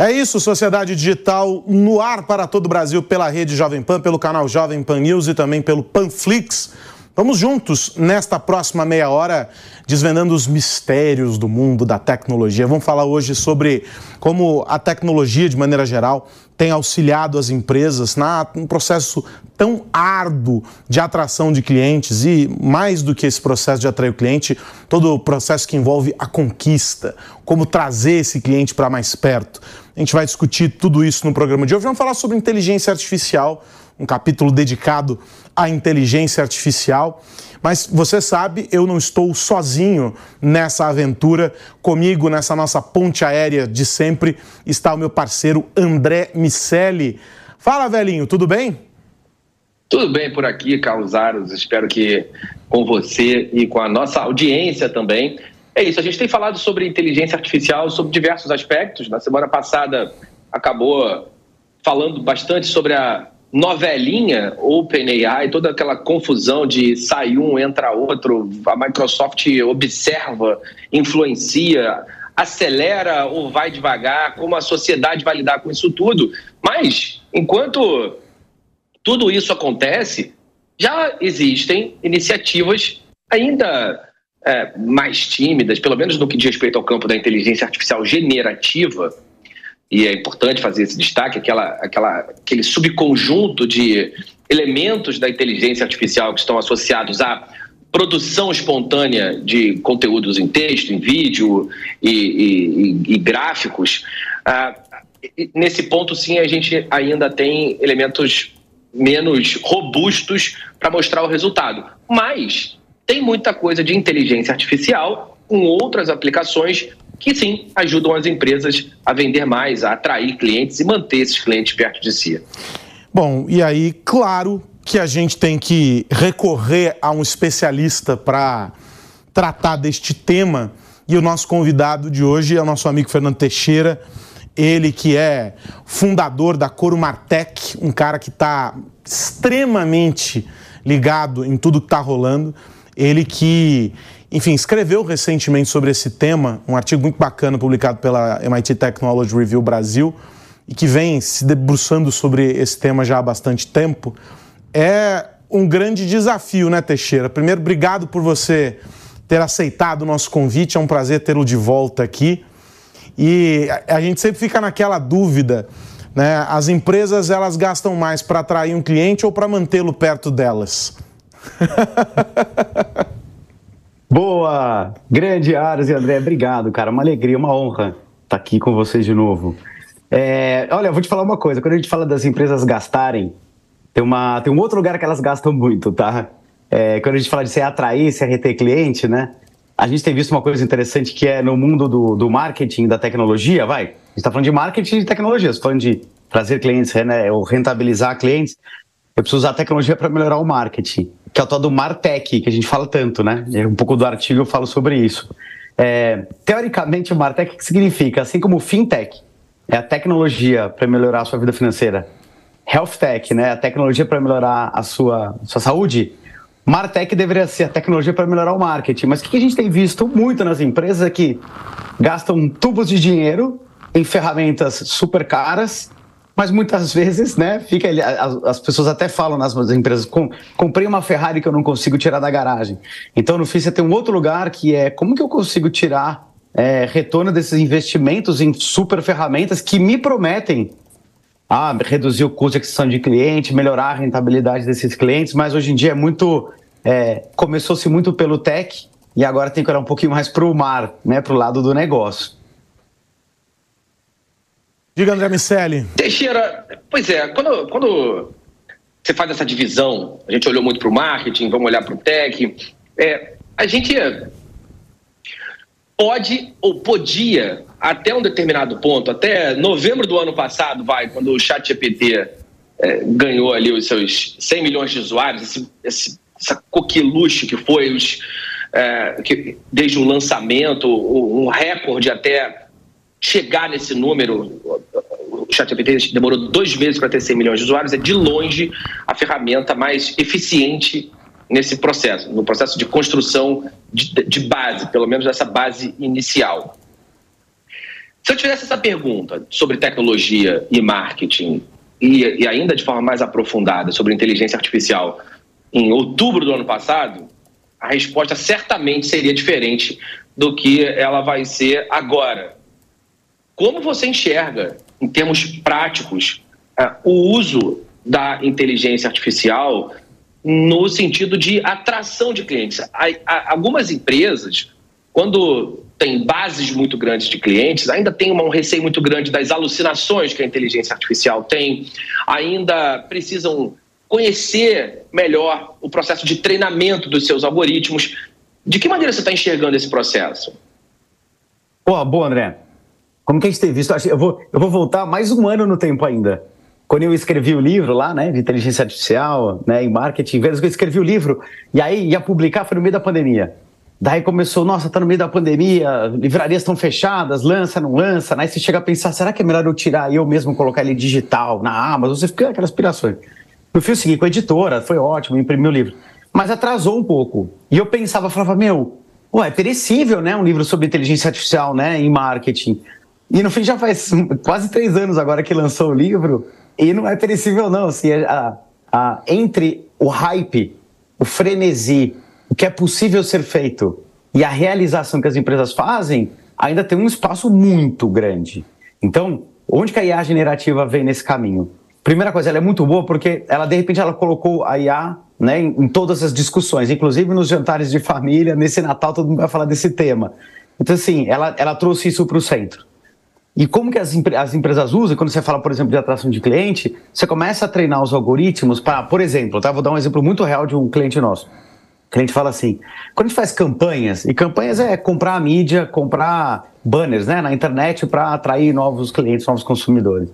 É isso, Sociedade Digital no ar para todo o Brasil pela rede Jovem Pan, pelo canal Jovem Pan News e também pelo Panflix. Vamos juntos nesta próxima meia hora desvendando os mistérios do mundo da tecnologia. Vamos falar hoje sobre como a tecnologia, de maneira geral, tem auxiliado as empresas na, num processo tão árduo de atração de clientes e, mais do que esse processo de atrair o cliente, todo o processo que envolve a conquista, como trazer esse cliente para mais perto. A gente vai discutir tudo isso no programa de hoje. Vamos falar sobre inteligência artificial, um capítulo dedicado à inteligência artificial. Mas você sabe, eu não estou sozinho nessa aventura. Comigo, nessa nossa ponte aérea de sempre, está o meu parceiro André Miceli. Fala, velhinho, tudo bem? Tudo bem por aqui, Carlos Aros. Espero que com você e com a nossa audiência também. É isso, a gente tem falado sobre inteligência artificial, sobre diversos aspectos. Na semana passada acabou falando bastante sobre a novelinha OpenAI, toda aquela confusão de sai um, entra outro, a Microsoft observa, influencia, acelera ou vai devagar, como a sociedade vai lidar com isso tudo. Mas, enquanto tudo isso acontece, já existem iniciativas ainda é, mais tímidas, pelo menos no que diz respeito ao campo da inteligência artificial generativa, e é importante fazer esse destaque, aquela, aquela, aquele subconjunto de elementos da inteligência artificial que estão associados à produção espontânea de conteúdos em texto, em vídeo e, e, e gráficos. Ah, nesse ponto, sim, a gente ainda tem elementos menos robustos para mostrar o resultado. Mas tem muita coisa de inteligência artificial com outras aplicações que sim ajudam as empresas a vender mais, a atrair clientes e manter esses clientes perto de si. Bom, e aí, claro que a gente tem que recorrer a um especialista para tratar deste tema. E o nosso convidado de hoje é o nosso amigo Fernando Teixeira, ele que é fundador da Corumartec, um cara que está extremamente ligado em tudo que está rolando. Ele que enfim, escreveu recentemente sobre esse tema, um artigo muito bacana publicado pela MIT Technology Review Brasil, e que vem se debruçando sobre esse tema já há bastante tempo. É um grande desafio, né, Teixeira? Primeiro, obrigado por você ter aceitado o nosso convite, é um prazer tê-lo de volta aqui. E a gente sempre fica naquela dúvida, né? As empresas elas gastam mais para atrair um cliente ou para mantê-lo perto delas? Boa! Grande Aras e André, obrigado, cara. Uma alegria, uma honra estar aqui com vocês de novo. É, olha, eu vou te falar uma coisa. Quando a gente fala das empresas gastarem, tem, uma, tem um outro lugar que elas gastam muito, tá? É, quando a gente fala de se atrair, se reter cliente, né? A gente tem visto uma coisa interessante que é no mundo do, do marketing, da tecnologia, vai. A gente está falando de marketing e de tecnologia, você tá falando de trazer clientes, né, ou rentabilizar clientes. Eu preciso usar a tecnologia para melhorar o marketing que é o tal do Martech, que a gente fala tanto, né? Um pouco do artigo eu falo sobre isso. É, teoricamente, o Martech que significa, assim como o Fintech, é a tecnologia para melhorar a sua vida financeira. Health Tech, né? A tecnologia para melhorar a sua, sua saúde. Martech deveria ser a tecnologia para melhorar o marketing. Mas o que a gente tem visto muito nas empresas é que gastam tubos de dinheiro em ferramentas super caras mas muitas vezes, né, fica as, as pessoas até falam nas empresas, com, comprei uma Ferrari que eu não consigo tirar da garagem. Então, no fim, você tem um outro lugar que é como que eu consigo tirar é, retorno desses investimentos em super ferramentas que me prometem ah, reduzir o custo de aquisição de cliente, melhorar a rentabilidade desses clientes, mas hoje em dia é muito. É, Começou-se muito pelo tech e agora tem que olhar um pouquinho mais para o mar, né, para o lado do negócio. Diga, André Miceli. Teixeira, pois é, quando, quando você faz essa divisão, a gente olhou muito para o marketing, vamos olhar para o tech, é, a gente pode ou podia, até um determinado ponto, até novembro do ano passado, vai, quando o ChatGPT é, ganhou ali os seus 100 milhões de usuários, esse, esse, essa coqueluche que foi os, é, que, desde o lançamento, um recorde até chegar nesse número, o ChatGPT demorou dois meses para ter 100 milhões de usuários, é de longe a ferramenta mais eficiente nesse processo, no processo de construção de, de base, pelo menos essa base inicial. Se eu tivesse essa pergunta sobre tecnologia e marketing, e, e ainda de forma mais aprofundada sobre inteligência artificial, em outubro do ano passado, a resposta certamente seria diferente do que ela vai ser agora. Como você enxerga, em termos práticos, uh, o uso da inteligência artificial no sentido de atração de clientes? algumas empresas, quando tem bases muito grandes de clientes, ainda tem um receio muito grande das alucinações que a inteligência artificial tem, ainda precisam conhecer melhor o processo de treinamento dos seus algoritmos. De que maneira você está enxergando esse processo? Boa, boa, André. Como que a gente tem visto? Eu vou, eu vou voltar mais um ano no tempo ainda. Quando eu escrevi o livro lá, né, de inteligência artificial, né, em marketing, vezes que eu escrevi o livro, e aí ia publicar, foi no meio da pandemia. Daí começou, nossa, tá no meio da pandemia, livrarias estão fechadas, lança, não lança. Aí você chega a pensar, será que é melhor eu tirar e eu mesmo colocar ele digital na Amazon? Você fica aquelas aspirações. Eu fiz o seguinte com a editora, foi ótimo, imprimi o livro. Mas atrasou um pouco. E eu pensava, falava, meu, ué, é perecível, né? Um livro sobre inteligência artificial, né? Em marketing. E no fim já faz quase três anos agora que lançou o livro. E não é perecível, não. Assim, a, a, entre o hype, o frenesi, o que é possível ser feito e a realização que as empresas fazem, ainda tem um espaço muito grande. Então, onde que a IA generativa vem nesse caminho? Primeira coisa, ela é muito boa porque ela, de repente, ela colocou a IA né, em, em todas as discussões, inclusive nos jantares de família, nesse Natal, todo mundo vai falar desse tema. Então, assim, ela, ela trouxe isso para o centro. E como que as, as, empresas usam, quando você fala, por exemplo, de atração de cliente, você começa a treinar os algoritmos para, por exemplo, tá? vou dar um exemplo muito real de um cliente nosso. O cliente fala assim, quando a gente faz campanhas, e campanhas é comprar a mídia, comprar banners né, na internet para atrair novos clientes, novos consumidores.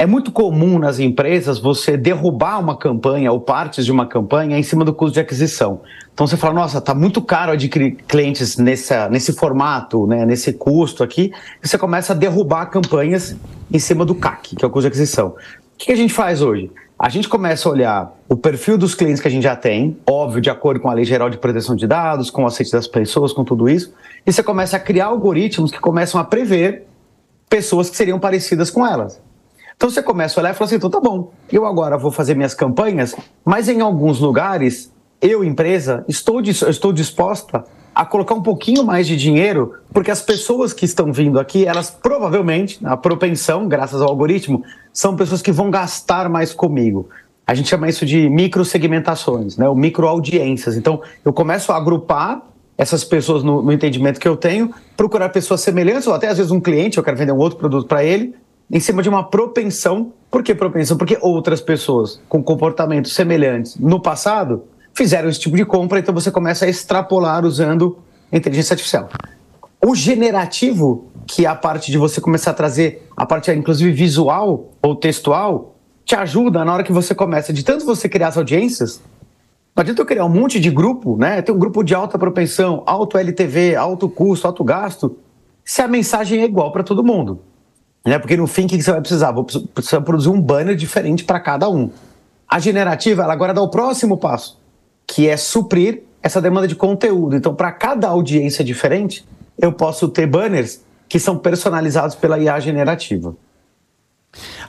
É muito comum nas empresas você derrubar uma campanha ou partes de uma campanha em cima do custo de aquisição. Então você fala, nossa, está muito caro adquirir clientes nessa, nesse formato, né, nesse custo aqui, e você começa a derrubar campanhas em cima do CAC, que é o custo de aquisição. O que a gente faz hoje? A gente começa a olhar o perfil dos clientes que a gente já tem, óbvio, de acordo com a Lei Geral de Proteção de Dados, com o aceite das pessoas, com tudo isso, e você começa a criar algoritmos que começam a prever pessoas que seriam parecidas com elas. Então você começa a olhar e fala assim: então tá bom, eu agora vou fazer minhas campanhas, mas em alguns lugares, eu, empresa, estou, estou disposta a colocar um pouquinho mais de dinheiro, porque as pessoas que estão vindo aqui, elas provavelmente, a propensão, graças ao algoritmo, são pessoas que vão gastar mais comigo. A gente chama isso de microsegmentações, né? ou microaudiências. Então, eu começo a agrupar essas pessoas no, no entendimento que eu tenho, procurar pessoas semelhantes, ou até às vezes um cliente, eu quero vender um outro produto para ele, em cima de uma propensão. Por que propensão? Porque outras pessoas com comportamentos semelhantes no passado fizeram esse tipo de compra, então você começa a extrapolar usando inteligência artificial. O generativo, que é a parte de você começar a trazer a parte inclusive visual ou textual, te ajuda na hora que você começa, de tanto você criar as audiências, não adianta eu criar um monte de grupo, né? Tem um grupo de alta propensão, alto LTV, alto custo, alto gasto, se a mensagem é igual para todo mundo. Né? Porque no fim, o que você vai precisar? Vou precisar produzir um banner diferente para cada um. A generativa, ela agora dá o próximo passo, que é suprir essa demanda de conteúdo. Então, para cada audiência diferente, eu posso ter banners que são personalizados pela IA generativa.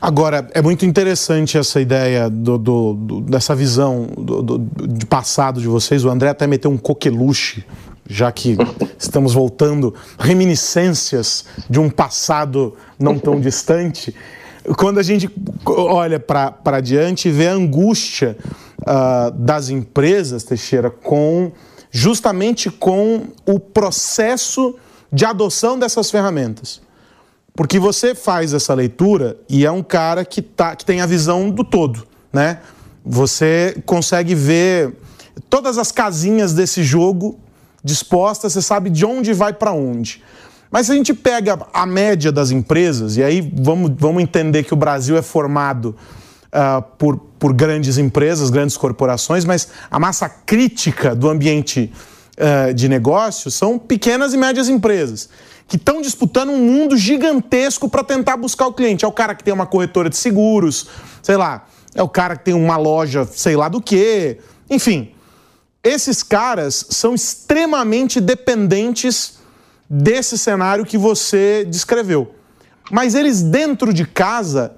Agora, é muito interessante essa ideia do, do, do dessa visão do, de passado de vocês. O André até meteu um coqueluche já que estamos voltando, reminiscências de um passado não tão distante, quando a gente olha para diante e vê a angústia uh, das empresas, Teixeira, com justamente com o processo de adoção dessas ferramentas. Porque você faz essa leitura e é um cara que, tá, que tem a visão do todo, né? Você consegue ver todas as casinhas desse jogo disposta, você sabe de onde vai para onde. Mas se a gente pega a média das empresas, e aí vamos, vamos entender que o Brasil é formado uh, por, por grandes empresas, grandes corporações, mas a massa crítica do ambiente uh, de negócio são pequenas e médias empresas, que estão disputando um mundo gigantesco para tentar buscar o cliente. É o cara que tem uma corretora de seguros, sei lá, é o cara que tem uma loja, sei lá do que, enfim esses caras são extremamente dependentes desse cenário que você descreveu. mas eles dentro de casa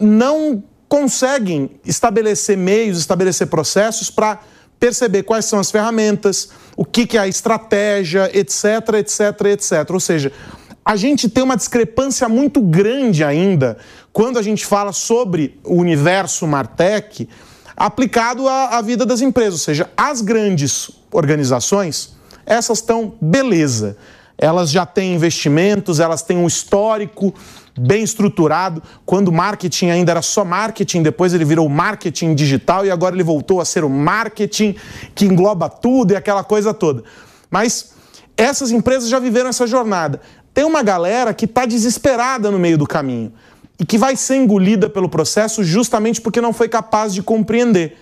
não conseguem estabelecer meios, estabelecer processos para perceber quais são as ferramentas, o que, que é a estratégia, etc, etc, etc. Ou seja, a gente tem uma discrepância muito grande ainda quando a gente fala sobre o universo Martech aplicado à, à vida das empresas. Ou seja, as grandes organizações, essas estão beleza. Elas já têm investimentos, elas têm um histórico bem estruturado. Quando o marketing ainda era só marketing, depois ele virou marketing digital e agora ele voltou a ser o marketing que engloba tudo e aquela coisa toda. Mas essas empresas já viveram essa jornada. Tem uma galera que está desesperada no meio do caminho e que vai ser engolida pelo processo justamente porque não foi capaz de compreender.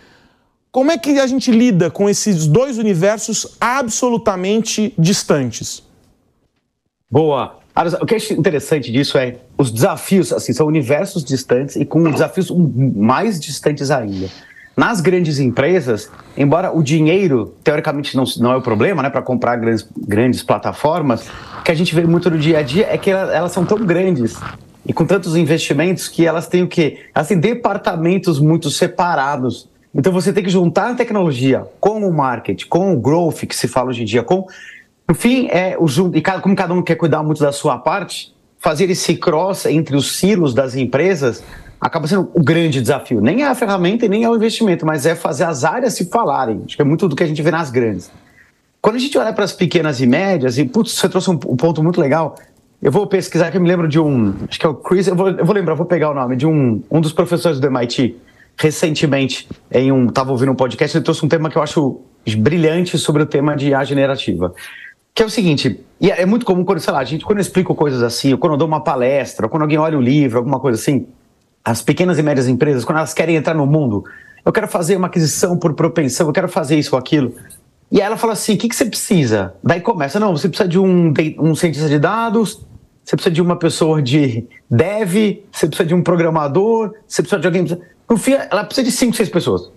Como é que a gente lida com esses dois universos absolutamente distantes? Boa. O que é interessante disso é os desafios, assim, são universos distantes e com desafios mais distantes ainda. Nas grandes empresas, embora o dinheiro, teoricamente, não, não é o problema, né, para comprar grandes, grandes plataformas, o que a gente vê muito no dia a dia é que elas, elas são tão grandes e com tantos investimentos que elas têm o quê? Elas têm departamentos muito separados. Então você tem que juntar a tecnologia com o marketing, com o growth que se fala hoje em dia, com no fim é o e como cada um quer cuidar muito da sua parte, fazer esse cross entre os silos das empresas acaba sendo o grande desafio. Nem é a ferramenta e nem é o investimento, mas é fazer as áreas se falarem. Acho que é muito do que a gente vê nas grandes. Quando a gente olha para as pequenas e médias, e putz, você trouxe um, ponto muito legal. Eu vou pesquisar que eu me lembro de um. Acho que é o Chris, eu vou, eu vou lembrar, vou pegar o nome, de um, um dos professores do MIT, recentemente, em um. Estava ouvindo um podcast, ele trouxe um tema que eu acho brilhante sobre o tema de IA generativa. Que é o seguinte, e é, é muito comum quando, sei lá, a gente, quando eu explico coisas assim, ou quando eu dou uma palestra, ou quando alguém olha o livro, alguma coisa assim, as pequenas e médias empresas, quando elas querem entrar no mundo, eu quero fazer uma aquisição por propensão, eu quero fazer isso ou aquilo. E aí ela fala assim: o que, que você precisa? Daí começa: não, você precisa de um, um cientista de dados, você precisa de uma pessoa de dev, você precisa de um programador, você precisa de alguém. No fim, ela precisa de cinco, seis pessoas.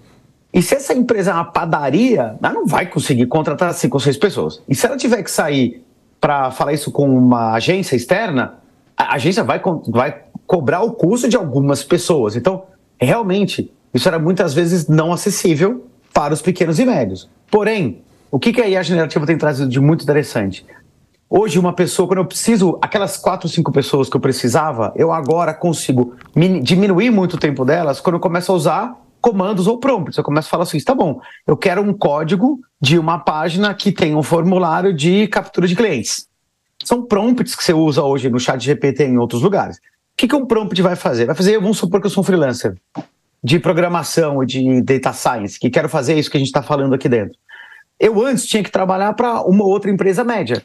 E se essa empresa é uma padaria, ela não vai conseguir contratar cinco ou seis pessoas. E se ela tiver que sair para falar isso com uma agência externa, a agência vai, vai cobrar o custo de algumas pessoas. Então, realmente, isso era muitas vezes não acessível para os pequenos e médios. Porém, o que, que a IA generativa tem trazido de muito interessante? Hoje, uma pessoa, quando eu preciso, aquelas quatro, cinco pessoas que eu precisava, eu agora consigo diminuir muito o tempo delas quando eu começo a usar comandos ou prompts. Eu começo a falar assim: tá bom, eu quero um código de uma página que tem um formulário de captura de clientes. São prompts que você usa hoje no chat GPT e em outros lugares. O que, que um prompt vai fazer? Vai fazer, vamos supor que eu sou um freelancer de programação ou de data science, que quero fazer isso que a gente está falando aqui dentro. Eu antes tinha que trabalhar para uma outra empresa média.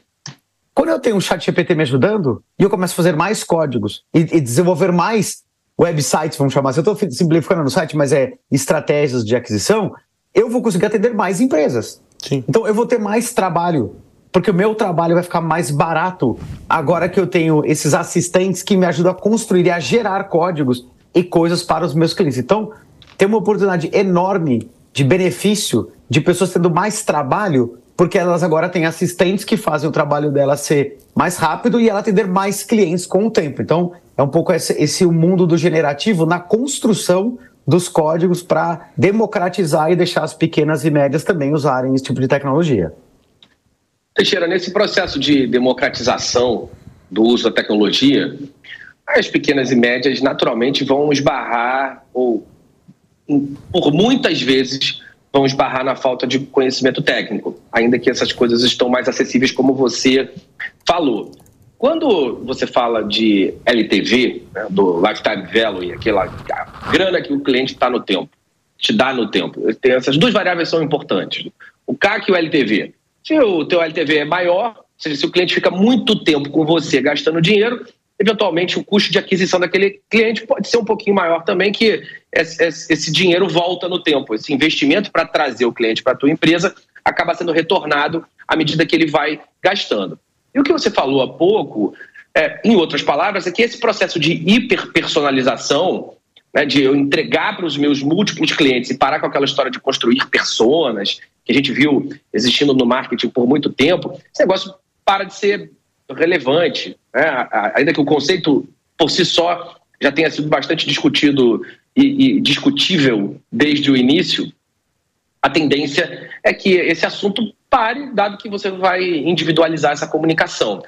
Quando eu tenho um chat GPT me ajudando e eu começo a fazer mais códigos e, e desenvolver mais websites, vamos chamar assim, eu estou simplificando no site, mas é estratégias de aquisição, eu vou conseguir atender mais empresas. Sim. Então eu vou ter mais trabalho porque o meu trabalho vai ficar mais barato agora que eu tenho esses assistentes que me ajudam a construir e a gerar códigos e coisas para os meus clientes. Então, tem uma oportunidade enorme de benefício de pessoas tendo mais trabalho, porque elas agora têm assistentes que fazem o trabalho dela ser mais rápido e ela atender mais clientes com o tempo. Então, é um pouco esse, esse o mundo do generativo na construção dos códigos para democratizar e deixar as pequenas e médias também usarem esse tipo de tecnologia. Teixeira, nesse processo de democratização do uso da tecnologia, as pequenas e médias naturalmente vão esbarrar, ou por muitas vezes vão esbarrar na falta de conhecimento técnico, ainda que essas coisas estão mais acessíveis, como você falou. Quando você fala de LTV, né, do Lifetime Value, aquela grana que o cliente está no tempo, te dá no tempo, tem essas duas variáveis são importantes, o CAC e o LTV. Se o teu LTV é maior, ou seja, se o cliente fica muito tempo com você gastando dinheiro, eventualmente o custo de aquisição daquele cliente pode ser um pouquinho maior também, que esse dinheiro volta no tempo. Esse investimento para trazer o cliente para a tua empresa acaba sendo retornado à medida que ele vai gastando. E o que você falou há pouco, é, em outras palavras, é que esse processo de hiperpersonalização, né, de eu entregar para os meus múltiplos clientes e parar com aquela história de construir personas, que a gente viu existindo no marketing por muito tempo, esse negócio para de ser relevante. Né? Ainda que o conceito por si só já tenha sido bastante discutido e, e discutível desde o início, a tendência é que esse assunto pare, dado que você vai individualizar essa comunicação.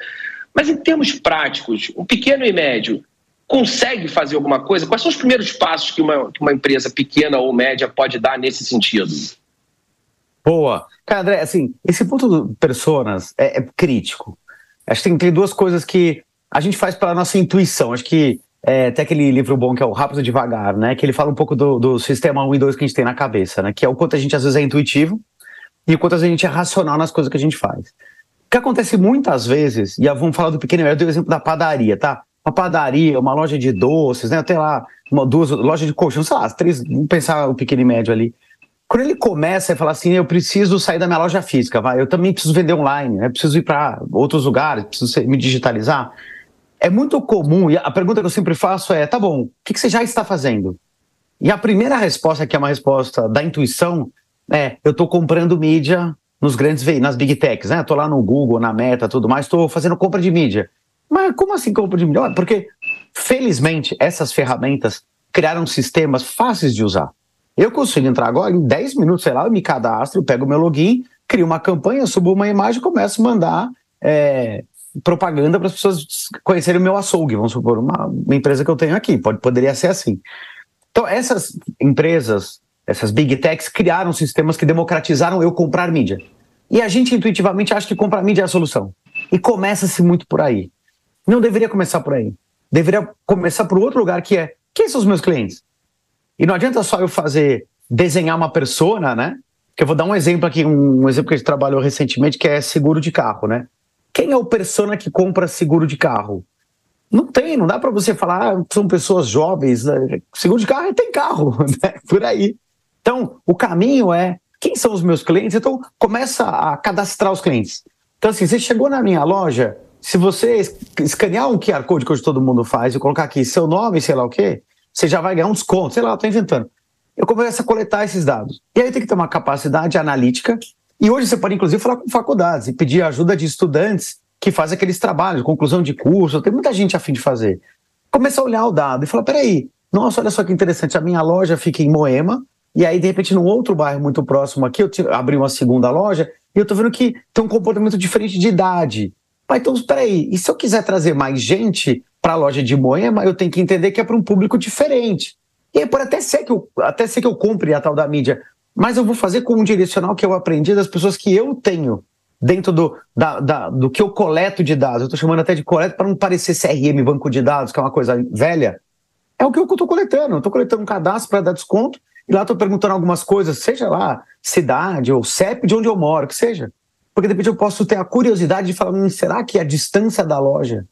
Mas em termos práticos, o pequeno e médio consegue fazer alguma coisa? Quais são os primeiros passos que uma, que uma empresa pequena ou média pode dar nesse sentido? Boa. Cara, André, assim, esse ponto do personas é, é crítico. Acho que tem, tem duas coisas que a gente faz pela nossa intuição. Acho que é, tem aquele livro bom que é o Rápido e Devagar, né? Que ele fala um pouco do, do sistema 1 e 2 que a gente tem na cabeça, né? Que é o quanto a gente às vezes é intuitivo e o quanto a gente é racional nas coisas que a gente faz. O que acontece muitas vezes, e vamos falar do pequeno, eu dei o exemplo da padaria, tá? Uma padaria, uma loja de doces, né? Até lá, uma, duas lojas de colchão, sei lá, três, vamos pensar o pequeno e médio ali. Quando ele começa a falar assim, eu preciso sair da minha loja física, vai, eu também preciso vender online, né? preciso ir para outros lugares, preciso me digitalizar. É muito comum, e a pergunta que eu sempre faço é: tá bom, o que, que você já está fazendo? E a primeira resposta, que é uma resposta da intuição, é: eu estou comprando mídia nos grandes nas big techs, né? Estou lá no Google, na Meta, tudo mais, estou fazendo compra de mídia. Mas como assim compra de mídia? Porque, felizmente, essas ferramentas criaram sistemas fáceis de usar. Eu consigo entrar agora, em 10 minutos, sei lá, eu me cadastro, pego o meu login, crio uma campanha, subo uma imagem e começo a mandar é, propaganda para as pessoas conhecerem o meu açougue, vamos supor, uma, uma, empresa que eu tenho aqui, pode, poderia ser assim. Então, essas empresas, essas big techs, criaram sistemas que democratizaram eu comprar mídia. E a gente intuitivamente acha que comprar mídia é a solução. E começa-se muito por aí. Não deveria começar por aí. Deveria começar por outro lugar que é: quem são os meus clientes? E não adianta só eu fazer, desenhar uma persona, né? Que eu vou dar um exemplo aqui, um, exemplo que a gente trabalhou recentemente, que é seguro de carro, né? Quem é o persona que compra seguro de carro? Não tem, não dá para você falar, ah, são pessoas jovens. Né? Seguro de carro tem carro, né? por aí. Então, o caminho é quem são os meus clientes? Então, começa a cadastrar os clientes. Então, assim, você chegou na minha loja, se você escanear um QR Code que hoje todo mundo faz e colocar aqui seu nome, sei lá o quê, você já vai ganhar um desconto, sei lá, estou inventando. Eu começo a coletar esses dados. E aí tem que ter uma capacidade analítica e hoje você pode, inclusive, falar com faculdades e pedir ajuda de estudantes que fazem aqueles trabalhos, conclusão de curso, tem muita gente a fim de fazer. Começa a olhar o dado e falar: peraí, nossa, olha só que interessante, a minha loja fica em Moema, e aí, de repente, num outro bairro muito próximo aqui, eu abri uma segunda loja e eu tô vendo que tem um comportamento diferente de idade. Mas então, peraí, e se eu quiser trazer mais gente para a loja de Moema, eu tenho que entender que é para um público diferente. E aí pode até ser que eu, até ser que eu compre a tal da mídia, mas eu vou fazer com um direcional que eu aprendi das pessoas que eu tenho dentro do, da, da, do que eu coleto de dados. Eu estou chamando até de coleta para não parecer CRM, banco de dados, que é uma coisa velha. É o que eu estou coletando. Eu estou coletando um cadastro para dar desconto e lá estou perguntando algumas coisas, seja lá cidade ou CEP de onde eu moro, que seja. Porque de repente eu posso ter a curiosidade de falar, hum, será que a distância da loja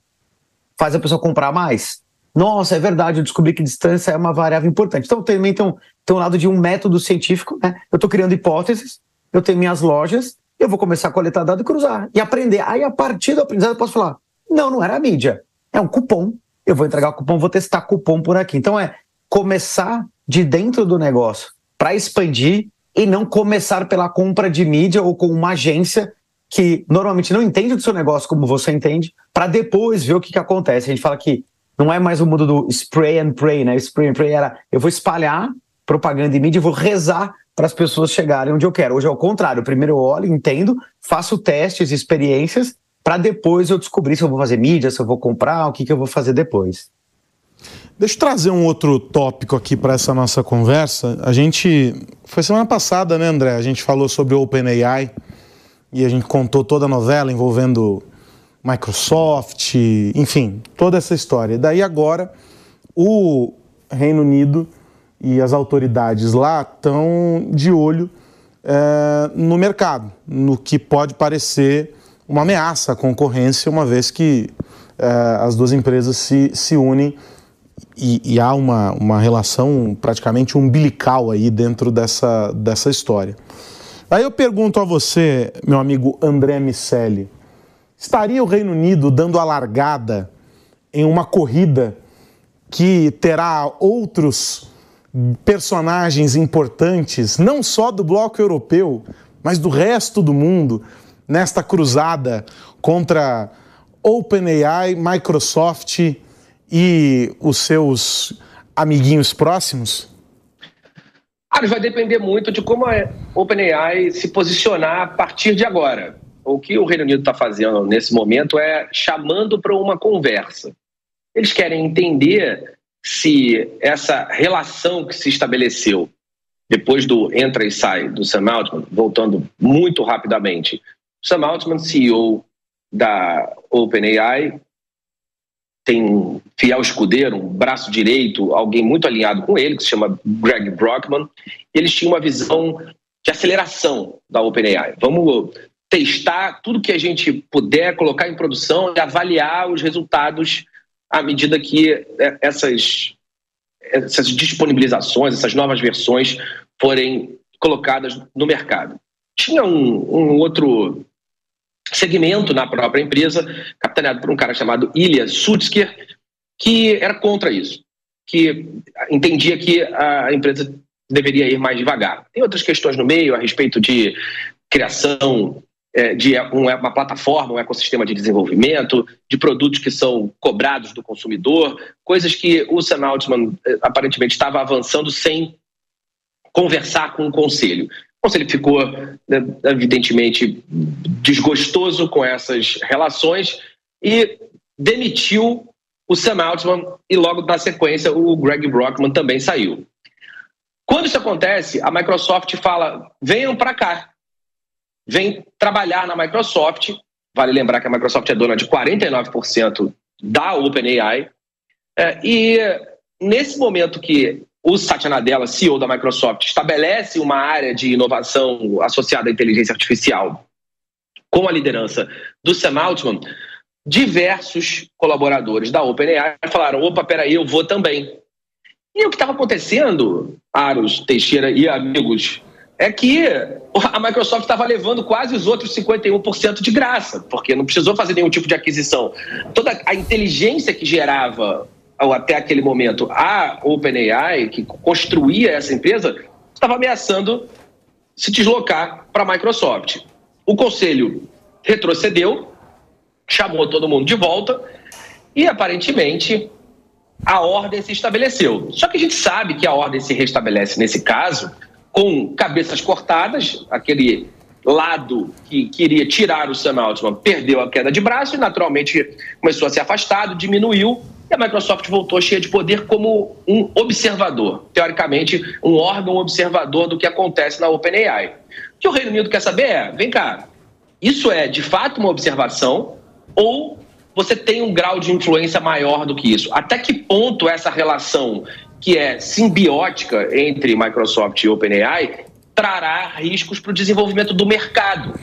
faz a pessoa comprar mais? Nossa, é verdade, eu descobri que distância é uma variável importante. Então, também tem um, tem um lado de um método científico, né? Eu estou criando hipóteses, eu tenho minhas lojas, eu vou começar a coletar dados e cruzar, e aprender. Aí, a partir do aprendizado, eu posso falar: não, não era a mídia, é um cupom. Eu vou entregar o cupom, vou testar cupom por aqui. Então, é começar de dentro do negócio para expandir e não começar pela compra de mídia ou com uma agência que normalmente não entende do seu negócio como você entende, para depois ver o que, que acontece. A gente fala que não é mais o mundo do spray and pray, né? Spray and pray era eu vou espalhar propaganda e mídia e vou rezar para as pessoas chegarem onde eu quero. Hoje é o contrário. Primeiro eu olho, entendo, faço testes, experiências, para depois eu descobrir se eu vou fazer mídia, se eu vou comprar, o que, que eu vou fazer depois. Deixa eu trazer um outro tópico aqui para essa nossa conversa. A gente. Foi semana passada, né, André? A gente falou sobre o OpenAI e a gente contou toda a novela envolvendo Microsoft, enfim, toda essa história. Daí agora o Reino Unido e as autoridades lá estão de olho é, no mercado, no que pode parecer uma ameaça à concorrência, uma vez que é, as duas empresas se, se unem e, e, há uma, uma relação praticamente umbilical aí dentro dessa, dessa história. Aí eu pergunto a você, meu amigo André Miceli, Estaria o Reino Unido dando a largada em uma corrida que terá outros personagens importantes, não só do bloco europeu, mas do resto do mundo, nesta cruzada contra OpenAI, Microsoft e os seus amiguinhos próximos? Ah, vai depender muito de como a OpenAI se posicionar a partir de agora. O que o Reino Unido está fazendo nesse momento é chamando para uma conversa. Eles querem entender se essa relação que se estabeleceu depois do entra e sai do Sam Altman, voltando muito rapidamente, Sam Altman, CEO da OpenAI, tem um fiel escudeiro, um braço direito, alguém muito alinhado com ele, que se chama Greg Brockman, e eles tinham uma visão de aceleração da OpenAI. Vamos testar tudo que a gente puder, colocar em produção e avaliar os resultados à medida que é, essas, essas disponibilizações, essas novas versões forem colocadas no mercado. Tinha um, um outro segmento na própria empresa, capitaneado por um cara chamado Ilya Sutsker, que era contra isso, que entendia que a empresa deveria ir mais devagar. Tem outras questões no meio a respeito de criação é, de uma plataforma, um ecossistema de desenvolvimento, de produtos que são cobrados do consumidor, coisas que o Sam Altman é, aparentemente estava avançando sem conversar com o conselho. O conselho ficou, né, evidentemente, desgostoso com essas relações e demitiu o Sam Altman e logo na sequência o Greg Brockman também saiu. Quando isso acontece, a Microsoft fala: venham para cá, vem trabalhar na Microsoft. Vale lembrar que a Microsoft é dona de 49% da OpenAI. É, e nesse momento que o Satya Nadella, CEO da Microsoft, estabelece uma área de inovação associada à inteligência artificial com a liderança do Sam Altman, diversos colaboradores da OpenAI falaram: opa, peraí, eu vou também. E o que estava acontecendo, Aros Teixeira e amigos, é que a Microsoft estava levando quase os outros 51% de graça, porque não precisou fazer nenhum tipo de aquisição. Toda a inteligência que gerava até aquele momento, a OpenAI, que construía essa empresa, estava ameaçando se deslocar para a Microsoft. O conselho retrocedeu, chamou todo mundo de volta e aparentemente a ordem se estabeleceu. Só que a gente sabe que a ordem se restabelece nesse caso com cabeças cortadas, aquele lado que queria tirar o Sam Altman perdeu a queda de braço e naturalmente começou a se afastar, diminuiu e a Microsoft voltou cheia de poder como um observador, teoricamente, um órgão observador do que acontece na OpenAI. O que o Reino Unido quer saber é: vem cá, isso é de fato uma observação ou você tem um grau de influência maior do que isso? Até que ponto essa relação, que é simbiótica entre Microsoft e OpenAI, trará riscos para o desenvolvimento do mercado?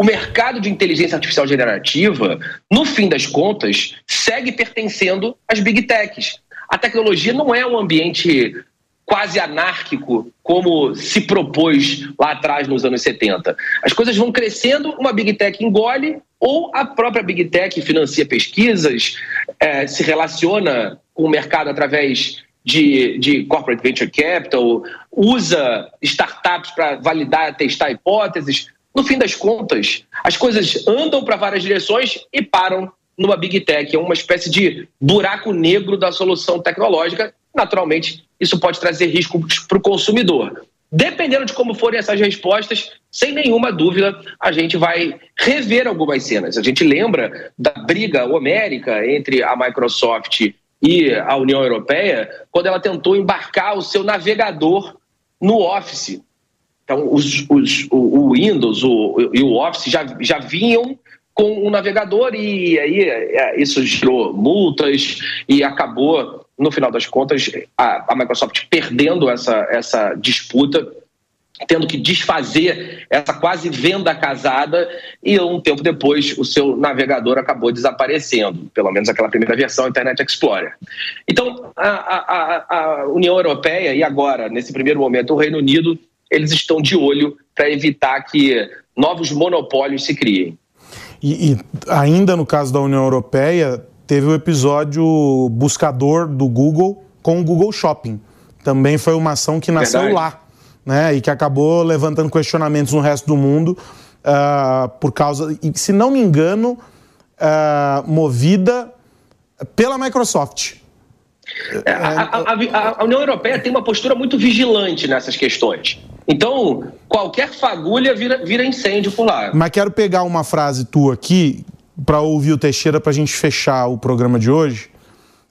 O mercado de inteligência artificial generativa, no fim das contas, segue pertencendo às big techs. A tecnologia não é um ambiente quase anárquico como se propôs lá atrás nos anos 70. As coisas vão crescendo, uma big tech engole ou a própria big tech financia pesquisas, é, se relaciona com o mercado através de, de corporate venture capital, usa startups para validar, testar hipóteses. No fim das contas, as coisas andam para várias direções e param numa Big Tech, é uma espécie de buraco negro da solução tecnológica. Naturalmente, isso pode trazer riscos para o consumidor. Dependendo de como forem essas respostas, sem nenhuma dúvida, a gente vai rever algumas cenas. A gente lembra da briga homérica entre a Microsoft e a União Europeia, quando ela tentou embarcar o seu navegador no Office. Então, os, os, o, o, Windows o, e o Office já, já vinham com um navegador e aí é, isso gerou multas e acabou, no final das contas, a, a Microsoft perdendo essa, essa disputa tendo que desfazer essa quase venda casada e um tempo depois o seu navegador acabou desaparecendo, pelo menos aquela primeira versão Internet Explorer. Então a, a, a União Europeia e agora nesse primeiro momento o Reino Unido eles estão de olho para evitar que novos monopólios se criem. E, e, ainda no caso da União Europeia, teve o episódio buscador do Google com o Google Shopping. Também foi uma ação que nasceu Verdade. lá, né? E que acabou levantando questionamentos no resto do mundo uh, por causa, e se não me engano, uh, movida pela Microsoft. É, a, a, a, a, União Europeia tem uma postura muito vigilante nessas questões. Então, qualquer fagulha vira, vira incêndio por lá. Mas quero pegar uma frase tua aqui para ouvir o Teixeira para a gente fechar o programa de hoje.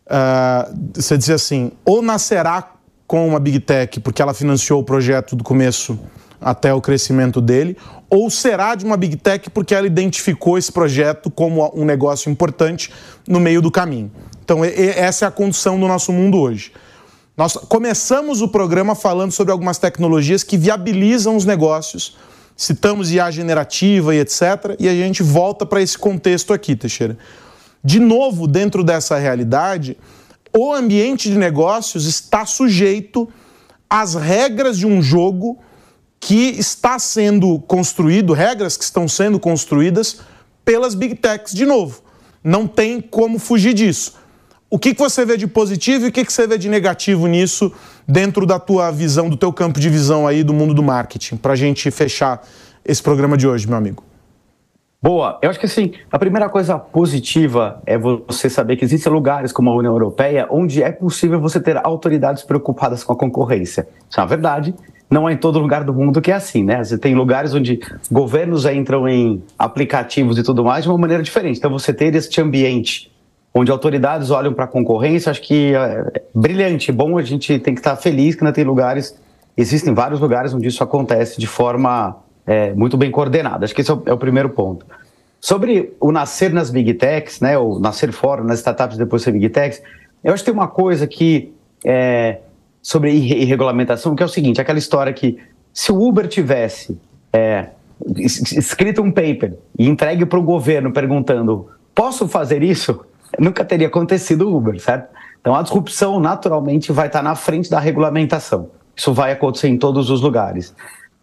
Uh, você dizia assim: ou nascerá com uma Big Tech porque ela financiou o projeto do começo até o crescimento dele, ou será de uma Big Tech porque ela identificou esse projeto como um negócio importante no meio do caminho. Então, essa é a condição do nosso mundo hoje. Nós começamos o programa falando sobre algumas tecnologias que viabilizam os negócios, citamos IA generativa e etc., e a gente volta para esse contexto aqui, Teixeira. De novo, dentro dessa realidade, o ambiente de negócios está sujeito às regras de um jogo que está sendo construído, regras que estão sendo construídas pelas big techs de novo. Não tem como fugir disso. O que, que você vê de positivo e o que, que você vê de negativo nisso dentro da tua visão, do teu campo de visão aí do mundo do marketing, para a gente fechar esse programa de hoje, meu amigo? Boa. Eu acho que assim, a primeira coisa positiva é você saber que existem lugares como a União Europeia onde é possível você ter autoridades preocupadas com a concorrência. Isso é uma verdade não é em todo lugar do mundo que é assim, né? Você tem lugares onde governos entram em aplicativos e tudo mais de uma maneira diferente. Então, você ter este ambiente onde autoridades olham para a concorrência, acho que é brilhante, bom. A gente tem que estar feliz que ainda tem lugares, existem vários lugares onde isso acontece de forma é, muito bem coordenada. Acho que esse é o, é o, primeiro ponto. Sobre o nascer nas big techs, né, ou nascer fora nas startups e depois ser big techs, eu acho que tem uma coisa que é, sobre irregulamentação, que é o seguinte: aquela história que se o Uber tivesse é, escrito um paper e entregue para o governo perguntando posso fazer isso, nunca teria acontecido o Uber, certo? Então a disrupção naturalmente vai estar na frente da regulamentação. Isso vai acontecer em todos os lugares.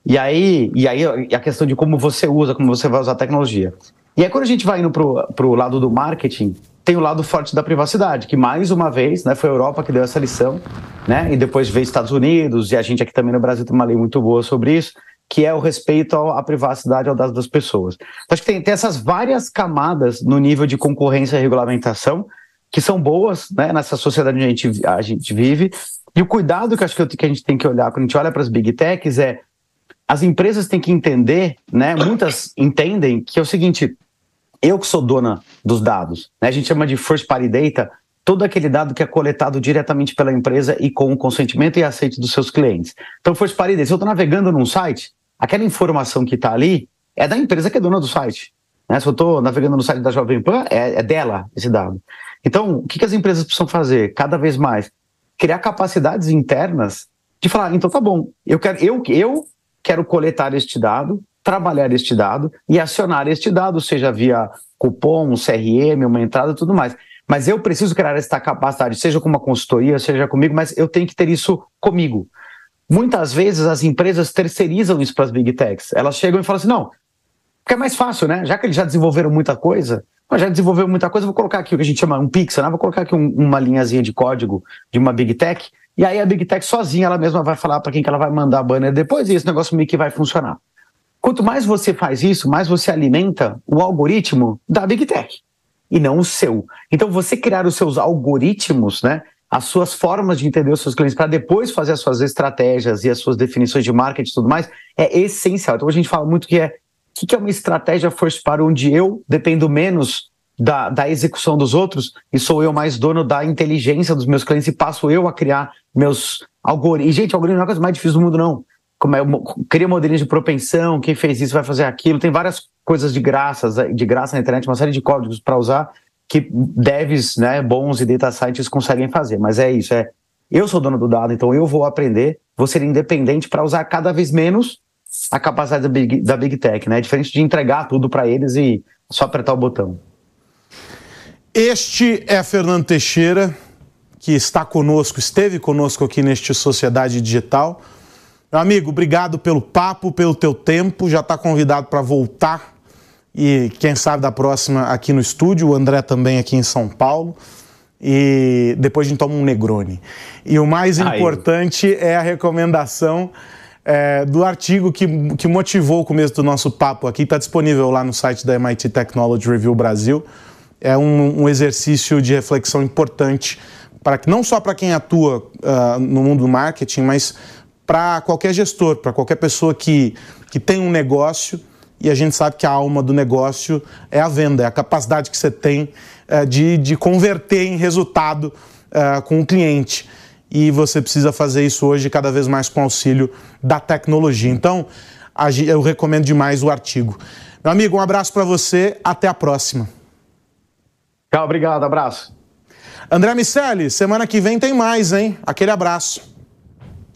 E aí, e aí a questão de como você usa, como você vai usar a tecnologia. E aí quando a gente vai indo para o lado do marketing, tem o lado forte da privacidade, que mais uma vez né, foi a Europa que deu essa lição, né, e depois veio Estados Unidos, e a gente aqui também no Brasil tem uma lei muito boa sobre isso, que é o respeito à privacidade ao dado das pessoas. Então, acho que tem, tem essas várias camadas no nível de concorrência e regulamentação, que são boas né, nessa sociedade onde a gente, a gente vive, e o cuidado que acho que a gente tem que olhar quando a gente olha para as big techs é as empresas têm que entender, né? Muitas entendem que é o seguinte: eu que sou dona dos dados, né? a gente chama de first party data, todo aquele dado que é coletado diretamente pela empresa e com o consentimento e aceite dos seus clientes. Então, first party data, se eu estou navegando num site, aquela informação que está ali é da empresa que é dona do site. Né? Se eu estou navegando no site da Jovem Pan, é, é dela esse dado. Então, o que, que as empresas precisam fazer cada vez mais? Criar capacidades internas de falar, então tá bom, eu quero, eu, eu quero coletar este dado, trabalhar este dado e acionar este dado, seja via cupom, CRM, uma entrada e tudo mais. Mas eu preciso criar esta capacidade, seja com uma consultoria, seja comigo, mas eu tenho que ter isso comigo. Muitas vezes as empresas terceirizam isso para as big techs. Elas chegam e falam assim: não, porque é mais fácil, né? Já que eles já desenvolveram muita coisa, já desenvolveu muita coisa, vou colocar aqui o que a gente chama um pixel, né? vou colocar aqui um, uma linhazinha de código de uma big tech, e aí a big tech sozinha, ela mesma vai falar para quem que ela vai mandar banner depois, e esse negócio meio que vai funcionar. Quanto mais você faz isso, mais você alimenta o algoritmo da Big Tech e não o seu. Então, você criar os seus algoritmos, né, as suas formas de entender os seus clientes para depois fazer as suas estratégias e as suas definições de marketing e tudo mais, é essencial. Então, a gente fala muito que é o que é uma estratégia first para onde eu dependo menos da, da execução dos outros e sou eu mais dono da inteligência dos meus clientes e passo eu a criar meus algoritmos. E, gente, algoritmo não é a coisa mais difícil do mundo, não como é, cria modelinhos de propensão, quem fez isso vai fazer aquilo, tem várias coisas de graça, de graça na internet, uma série de códigos para usar que devs, né, bons e data scientists conseguem fazer, mas é isso, é eu sou dono do dado, então eu vou aprender, vou ser independente para usar cada vez menos a capacidade da Big, da Big Tech, né? Diferente de entregar tudo para eles e só apertar o botão. Este é Fernando Teixeira, que está conosco, esteve conosco aqui neste Sociedade Digital. Meu amigo, obrigado pelo papo, pelo teu tempo. Já está convidado para voltar e quem sabe da próxima aqui no estúdio. O André também aqui em São Paulo. E depois a gente toma um Negroni. E o mais Aí. importante é a recomendação é, do artigo que, que motivou o começo do nosso papo aqui. Está disponível lá no site da MIT Technology Review Brasil. é um, um exercício de reflexão importante para não só para quem atua uh, no mundo do marketing, mas para qualquer gestor, para qualquer pessoa que, que tem um negócio e a gente sabe que a alma do negócio é a venda, é a capacidade que você tem uh, de, de converter em resultado uh, com o cliente. E você precisa fazer isso hoje cada vez mais com auxílio da tecnologia. Então, eu recomendo demais o artigo. Meu amigo, um abraço para você, até a próxima. Tchau, obrigado, abraço. André Miceli, semana que vem tem mais, hein? Aquele abraço.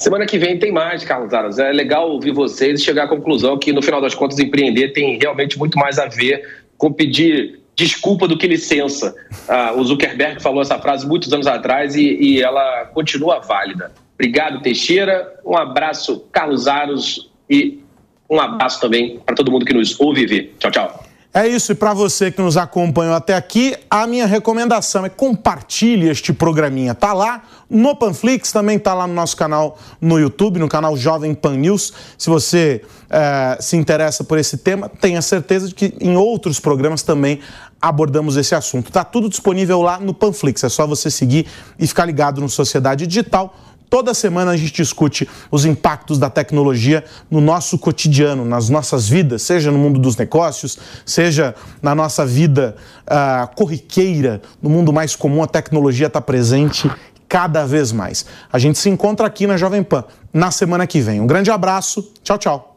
Semana que vem tem mais, Carlos Aras. É legal ouvir vocês e chegar à conclusão que, no final das contas, empreender tem realmente muito mais a ver com pedir desculpa do que licença. Ah, o Zuckerberg falou essa frase muitos anos atrás e, e ela continua válida. Obrigado, Teixeira. Um abraço, Carlos Aros, e um abraço também para todo mundo que nos ouve e vê. Tchau, tchau. É isso, e para você que nos acompanhou até aqui, a minha recomendação é compartilhe este programinha. Tá lá no Panflix, também tá lá no nosso canal no YouTube, no canal Jovem Pan News. Se você é, se interessa por esse tema, tenha certeza de que em outros programas também abordamos esse assunto. Tá tudo disponível lá no Panflix, é só você seguir e ficar ligado no Sociedade Digital Toda semana a gente discute os impactos da tecnologia no nosso cotidiano, nas nossas vidas, seja no mundo dos negócios, seja na nossa vida uh, corriqueira, no mundo mais comum, a tecnologia está presente cada vez mais. A gente se encontra aqui na Jovem Pan na semana que vem. Um grande abraço, tchau, tchau.